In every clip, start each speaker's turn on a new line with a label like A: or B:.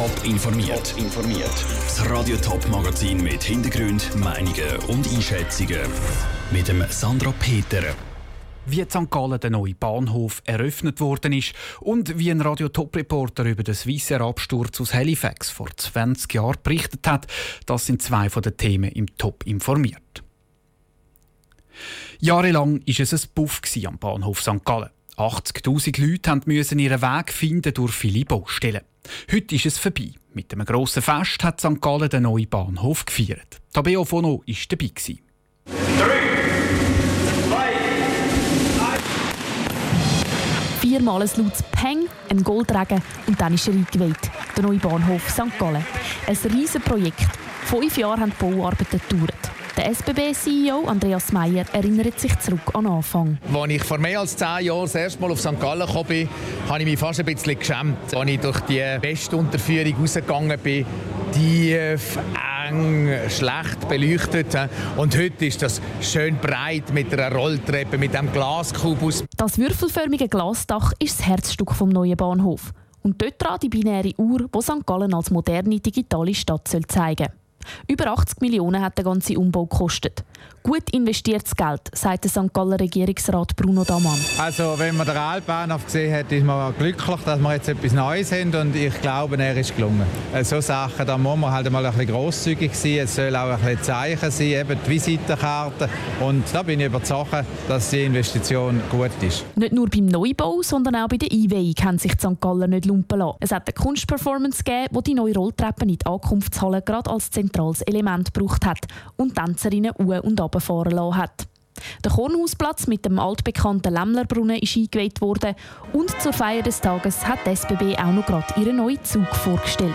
A: Top informiert. informiert. Das Radio Top Magazin mit Hintergrund, Meinungen und Einschätzungen mit dem Sandra Peter.
B: Wie in St. Gallen der neue Bahnhof eröffnet worden ist und wie ein Radio Top Reporter über den Swissair Absturz aus Halifax vor 20 Jahren berichtet hat, das sind zwei von den Themen im Top informiert. Jahrelang war es ein Buff am Bahnhof St. Gallen. 80.000 Leute mussten ihren Weg finden durch viele Baustellen. Heute ist es vorbei. Mit einem grossen Fest hat St. Gallen den neuen Bahnhof gefeiert. Tabeo Fono war dabei.
C: Eins. Viermal ein lautes Peng, ein Goldregen und dann ist er eingeweiht. Der neue Bahnhof St. Gallen. Ein riesiges Projekt. Fünf Jahre haben die Bauarbeiten gedauert. Der SBB-CEO Andreas Meyer erinnert sich zurück an den Anfang.
D: Als ich vor mehr als zehn Jahren das erste Mal auf St. Gallen kam, habe ich mich fast ein bisschen geschämt. Als ich durch die Westunterführung rausgegangen bin, tief, eng, schlecht beleuchtet. Und heute ist das schön breit mit einer Rolltreppe, mit einem Glaskubus.
C: Das würfelförmige Glasdach ist das Herzstück vom neuen Bahnhof. Und dort dran die binäre Uhr, die St. Gallen als moderne digitale Stadt zeigen soll. Über 80 Millionen hat der ganze Umbau gekostet. Gut investiertes Geld, sagt der St. Galler Regierungsrat Bruno Damann.
E: Also, wenn man den Altbahnhof gesehen hat, ist man glücklich, dass wir jetzt etwas Neues haben und ich glaube, er ist gelungen. Äh, so Sachen, da muss man halt mal ein bisschen grosszügig sein. Es soll auch ein bisschen Zeichen sein, eben die Visitenkarte. Und da bin ich überzeugt, dass die Investition gut ist.
C: Nicht nur beim Neubau, sondern auch bei der Einweihung haben sich die St. Galler nicht lumpen lassen. Es hat eine Kunstperformance gegeben, die die neue Rolltreppen in die Ankunftshalle gerade als zentrales Element gebraucht hat und Tänzerinnen u- und runterfahren lassen hat. Der Kornhausplatz mit dem altbekannten Lämmlerbrunnen ist eingeweiht worden und zur Feier des Tages hat die SBB auch noch gerade ihren neuen Zug vorgestellt.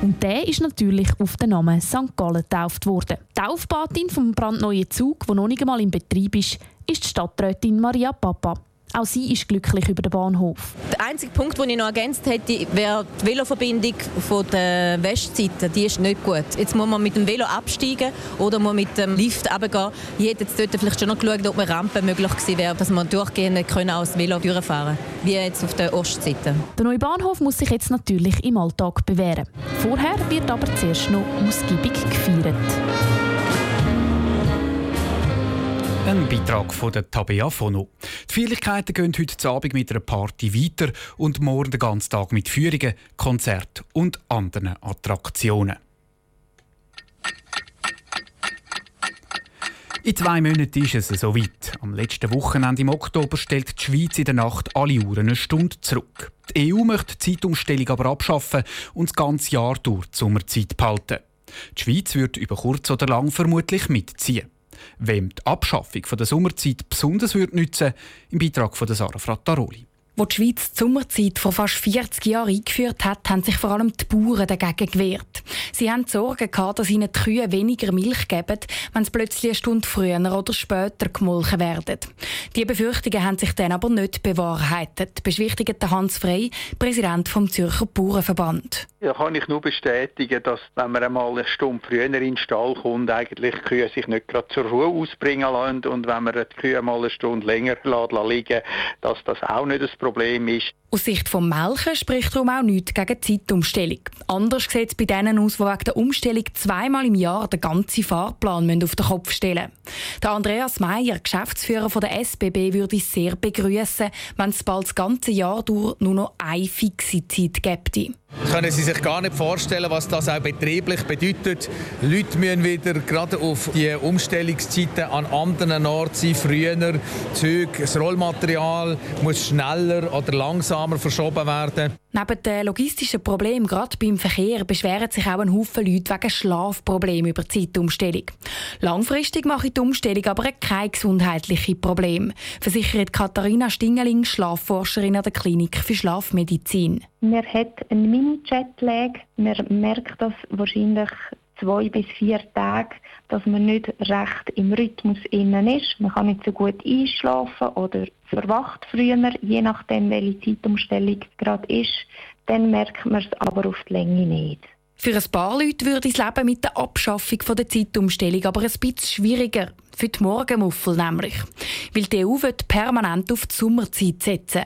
C: Und der ist natürlich auf den Namen St. Gallen getauft worden. Die Taufpatin vom brandneuen Zug, der noch nicht einmal in Betrieb ist, ist die Stadträtin Maria Papa. Auch sie ist glücklich über den Bahnhof.
F: Der einzige Punkt, den ich noch ergänzt hätte, wäre die Veloverbindung von der Westseite. Die ist nicht gut. Jetzt muss man mit dem Velo absteigen oder muss mit dem Lift runtergehen. Ich hätte jetzt dort vielleicht schon noch geschaut, ob eine Rampe möglich gewesen wäre, dass man durchgehend können das Velo durchfahren wie jetzt auf der Ostseite.
C: Der neue Bahnhof muss sich jetzt natürlich im Alltag bewähren. Vorher wird aber zuerst noch ausgiebig gefeiert.
B: Ein Beitrag von der Tabea Fono. Die Feierlichkeiten gehen heute Abend mit einer Party weiter und morgen den ganzen Tag mit Führungen, Konzerten und anderen Attraktionen. In zwei Monaten ist es soweit. Am letzten Wochenende im Oktober stellt die Schweiz in der Nacht alle Uhren eine Stunde zurück. Die EU möchte die Zeitumstellung aber abschaffen und das ganze Jahr durch die Sommerzeit behalten. Die Schweiz wird über kurz oder lang vermutlich mitziehen. Wem die Abschaffung der Sommerzeit besonders würde nützen, im Beitrag von Sarah Frattaroli.
G: Wo die Schweiz die Sommerzeit vor fast 40 Jahren eingeführt hat, haben sich vor allem die Bauern dagegen gewehrt. Sie haben Sorge gehabt, dass ihnen die Kühe weniger Milch geben, wenn sie plötzlich eine Stunde früher oder später gemolken werden. Die Befürchtungen haben sich dann aber nicht bewahrheitet, beschwichtigt Hans Frey, Präsident vom Zürcher Bauernverband.
H: Ja, kann ich nur bestätigen, dass wenn man einmal eine Stunde früher in den Stall kommt, eigentlich die Kühe sich nicht gerade zur Ruhe ausbringen lassen und wenn man die Kühe mal eine Stunde länger liegen dass das auch nicht das Problem ist.
G: Aus Sicht des Melken spricht darum auch nichts gegen die Zeitumstellung. Anders sieht es bei denen aus, die wegen der Umstellung zweimal im Jahr den ganzen Fahrplan auf den Kopf stellen müssen. Der Andreas Meyer, Geschäftsführer der SBB, würde es sehr begrüßen, wenn es bald das ganze Jahr durch nur noch eine fixe Zeit gäbe.
D: Können Sie sich gar nicht vorstellen, was das auch betrieblich bedeutet. Leute müssen wieder gerade auf die Umstellungszeiten an anderen Orten sein, früher. Züge, das Rollmaterial muss schneller oder langsamer verschoben werden.
G: Neben den logistischen Problemen, gerade beim Verkehr, beschweren sich auch ein Haufen Leute wegen Schlafproblemen über die Zeitumstellung. Langfristig mache die Umstellung aber kein gesundheitliches Problem, versichert Katharina Stingeling, Schlafforscherin an der Klinik für Schlafmedizin.
I: Man hat einen Mini-Jetlag. Man merkt das wahrscheinlich zwei bis vier Tage, dass man nicht recht im Rhythmus innen ist. Man kann nicht so gut einschlafen oder verwacht früher, je nachdem welche Zeitumstellung gerade ist. Dann merkt man es aber auf die Länge nicht.
G: Für ein paar Leute würde das Leben mit der Abschaffung der Zeitumstellung aber ein bisschen schwieriger. Für die Morgenmuffel nämlich. Weil die EU wird permanent auf die Sommerzeit setzen.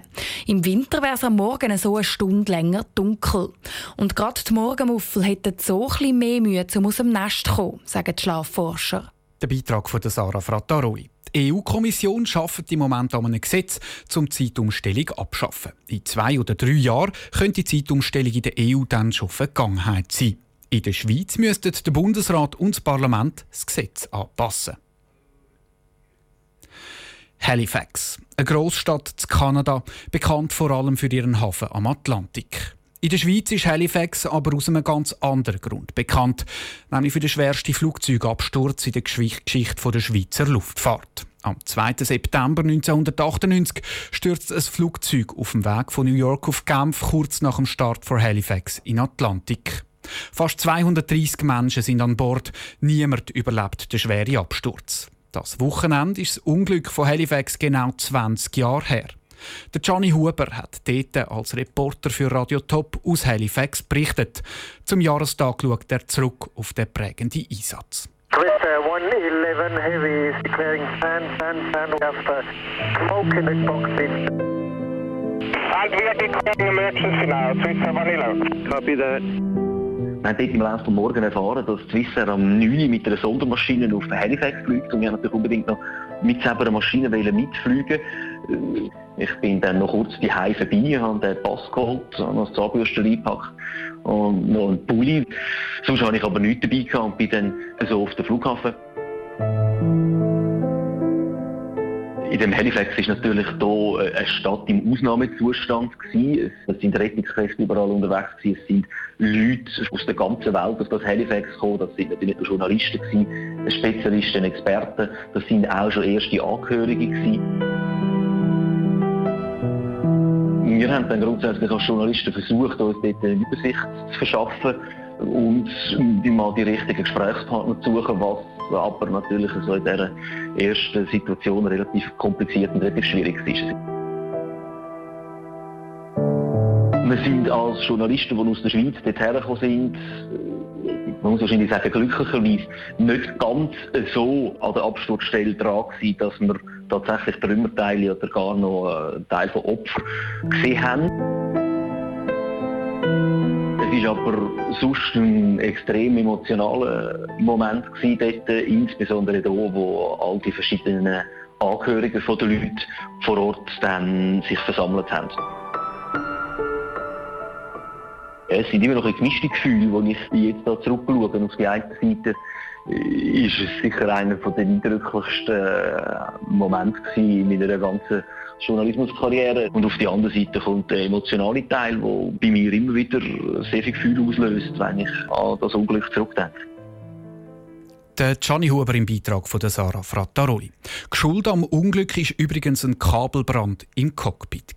G: Im Winter wäre es am Morgen so eine Stunde länger dunkel. Und gerade die Morgenmuffel hätten so ein mehr Mühe, um aus dem Nest zu kommen, sagen die Schlafforscher.
B: Der Beitrag von Sarah Frattaroi. Die EU-Kommission schafft im Moment an einem Gesetz, um die Zeitumstellung abschaffen. In zwei oder drei Jahren könnte die Zeitumstellung in der EU dann schon Vergangenheit sein. In der Schweiz müssten der Bundesrat und das Parlament das Gesetz anpassen. Halifax, eine Großstadt in Kanada, bekannt vor allem für ihren Hafen am Atlantik. In der Schweiz ist Halifax aber aus einem ganz anderen Grund bekannt, nämlich für den schwersten Flugzeugabsturz in der Geschichte der Schweizer Luftfahrt. Am 2. September 1998 stürzt ein Flugzeug auf dem Weg von New York auf Genf kurz nach dem Start von Halifax in Atlantik. Fast 230 Menschen sind an Bord, niemand überlebt den schweren Absturz. Das Wochenende ist das Unglück von Halifax genau 20 Jahre her. Der Johnny Huber hat dort als Reporter für Radio Top aus Halifax berichtet. Zum Jahrestag schaut er zurück auf den prägenden Einsatz.
J: Twister 111 Heavy is declaring stand, stand, stand after smoke in the cockpit. And we are declaring emergency now, Twister 111. Copy that.
K: Wir haben dort im Laufe des Morgen erfahren, dass Swissair am 9 Uhr mit einer Sondermaschine auf Halifax fliegt und wir haben natürlich unbedingt noch mit selber Maschine mitfliegen Ich bin dann noch kurz die Hause vorbei, habe den Pass geholt, habe noch das Zahnbürsten eingepackt und noch einen Pulli. Sonst habe ich aber nichts dabei gehabt und bin dann so auf den Flughafen. In dem Halifax ist natürlich hier äh, eine Stadt im Ausnahmezustand. Es sind Rettungskräfte überall unterwegs. Es sind Leute aus der ganzen Welt auf das Halifax gekommen. Das sind natürlich Journalisten Spezialisten, Experten. Das sind auch schon erste Angehörige gewesen. Wir haben dann grundsätzlich als Journalisten versucht, uns dort eine Übersicht zu verschaffen und mal die richtigen Gesprächspartner zu suchen, was aber natürlich so in dieser ersten Situation relativ kompliziert und relativ schwierig ist. Wir sind als Journalisten, die aus der Schweiz dorthin gekommen sind, man muss wahrscheinlich sagen, glücklicherweise nicht ganz so an der Absturzstelle dran gewesen, dass wir tatsächlich Trümmerteile oder gar noch einen Teil von Opfern gesehen haben. Es war aber sonst ein extrem emotionaler Moment gewesen dort, insbesondere da, wo all die verschiedenen Angehörigen von den Leuten vor Ort dann sich versammelt haben. Es sind immer noch ein gemischte Gefühle, wenn ich jetzt da zurückschaue. Auf die eine Seite ist es sicher einer der eindrücklichsten äh, Momente in meiner ganzen Journalismuskarriere. Und auf die andere Seite kommt der emotionale Teil, der bei mir immer wieder sehr viel Gefühl auslöst, wenn ich an das Unglück zurückdenke.
B: Der Gianni Huber im Beitrag von der Sarah Frattaroli. Geschuld am Unglück war übrigens ein Kabelbrand im Cockpit.